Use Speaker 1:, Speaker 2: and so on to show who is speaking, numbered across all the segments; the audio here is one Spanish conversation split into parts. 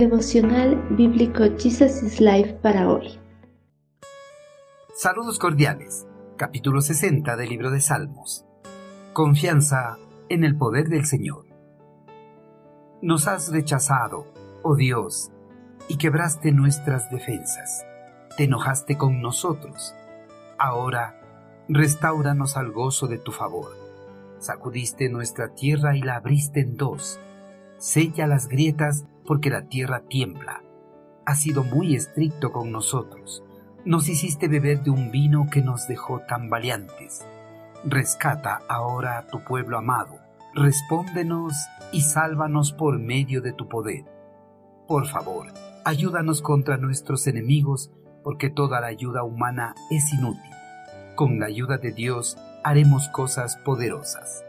Speaker 1: Devocional Bíblico Jesus is Life para hoy.
Speaker 2: Saludos cordiales. Capítulo 60 del libro de Salmos. Confianza en el poder del Señor. Nos has rechazado, oh Dios, y quebraste nuestras defensas. Te enojaste con nosotros. Ahora, restauranos al gozo de tu favor. Sacudiste nuestra tierra y la abriste en dos. Sella las grietas porque la tierra tiembla. Has sido muy estricto con nosotros. Nos hiciste beber de un vino que nos dejó tan valientes. Rescata ahora a tu pueblo amado. Respóndenos y sálvanos por medio de tu poder. Por favor, ayúdanos contra nuestros enemigos, porque toda la ayuda humana es inútil. Con la ayuda de Dios haremos cosas poderosas.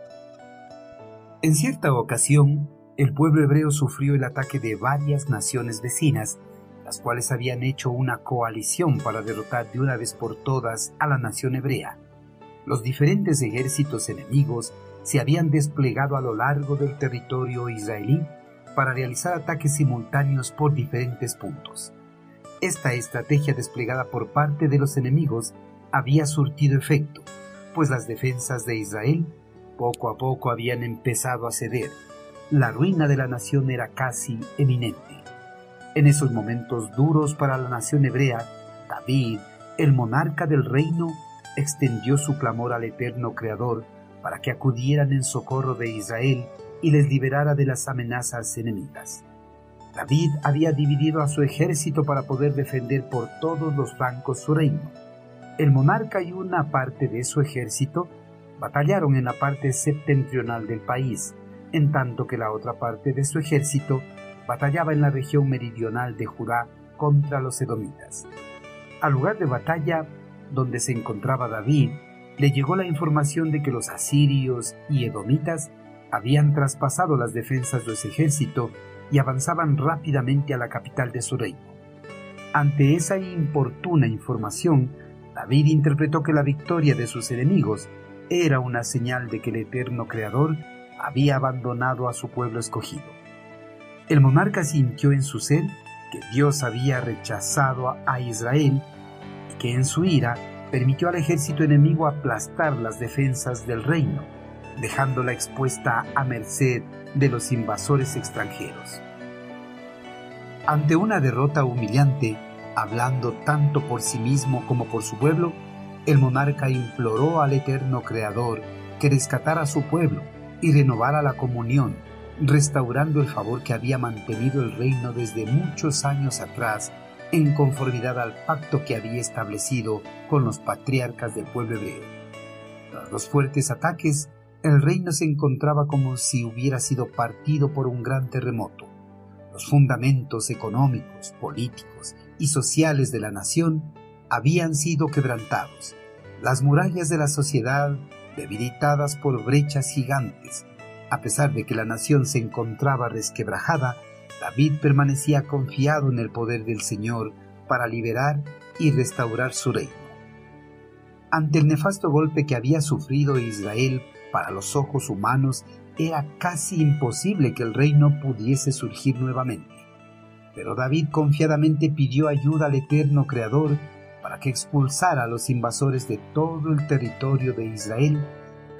Speaker 2: En cierta ocasión, el pueblo hebreo sufrió el ataque de varias naciones vecinas, las cuales habían hecho una coalición para derrotar de una vez por todas a la nación hebrea. Los diferentes ejércitos enemigos se habían desplegado a lo largo del territorio israelí para realizar ataques simultáneos por diferentes puntos. Esta estrategia desplegada por parte de los enemigos había surtido efecto, pues las defensas de Israel poco a poco habían empezado a ceder la ruina de la nación era casi eminente. En esos momentos duros para la nación hebrea, David, el monarca del reino, extendió su clamor al eterno Creador para que acudieran en socorro de Israel y les liberara de las amenazas enemigas. David había dividido a su ejército para poder defender por todos los flancos su reino. El monarca y una parte de su ejército batallaron en la parte septentrional del país, en tanto que la otra parte de su ejército batallaba en la región meridional de Judá contra los edomitas. Al lugar de batalla donde se encontraba David, le llegó la información de que los asirios y edomitas habían traspasado las defensas de su ejército y avanzaban rápidamente a la capital de su reino. Ante esa importuna información, David interpretó que la victoria de sus enemigos era una señal de que el eterno Creador había abandonado a su pueblo escogido. El monarca sintió en su ser que Dios había rechazado a Israel y que en su ira permitió al ejército enemigo aplastar las defensas del reino, dejándola expuesta a merced de los invasores extranjeros. Ante una derrota humillante, hablando tanto por sí mismo como por su pueblo, el monarca imploró al eterno Creador que rescatara a su pueblo y renovara la comunión, restaurando el favor que había mantenido el reino desde muchos años atrás en conformidad al pacto que había establecido con los patriarcas del pueblo hebreo. Tras los fuertes ataques, el reino se encontraba como si hubiera sido partido por un gran terremoto. Los fundamentos económicos, políticos y sociales de la nación habían sido quebrantados. Las murallas de la sociedad debilitadas por brechas gigantes. A pesar de que la nación se encontraba resquebrajada, David permanecía confiado en el poder del Señor para liberar y restaurar su reino. Ante el nefasto golpe que había sufrido Israel para los ojos humanos, era casi imposible que el reino pudiese surgir nuevamente. Pero David confiadamente pidió ayuda al eterno Creador que expulsara a los invasores de todo el territorio de Israel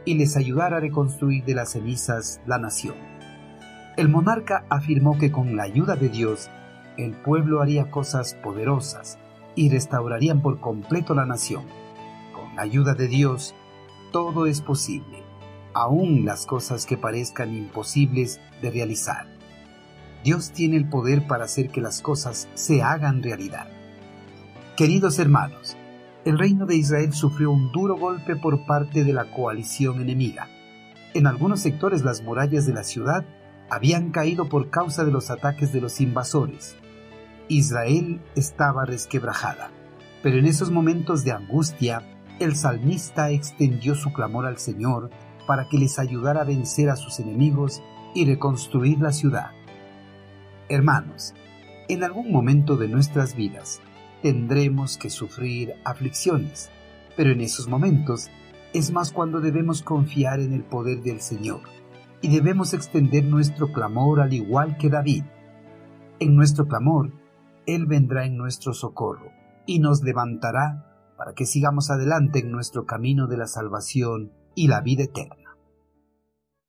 Speaker 2: y les ayudara a reconstruir de las cenizas la nación. El monarca afirmó que con la ayuda de Dios, el pueblo haría cosas poderosas y restaurarían por completo la nación. Con la ayuda de Dios, todo es posible, aun las cosas que parezcan imposibles de realizar. Dios tiene el poder para hacer que las cosas se hagan realidad. Queridos hermanos, el reino de Israel sufrió un duro golpe por parte de la coalición enemiga. En algunos sectores las murallas de la ciudad habían caído por causa de los ataques de los invasores. Israel estaba resquebrajada, pero en esos momentos de angustia, el salmista extendió su clamor al Señor para que les ayudara a vencer a sus enemigos y reconstruir la ciudad. Hermanos, en algún momento de nuestras vidas, tendremos que sufrir aflicciones, pero en esos momentos es más cuando debemos confiar en el poder del Señor y debemos extender nuestro clamor al igual que David. en nuestro clamor, Él vendrá en nuestro socorro y nos levantará para que sigamos adelante en nuestro camino de la salvación y la vida eterna.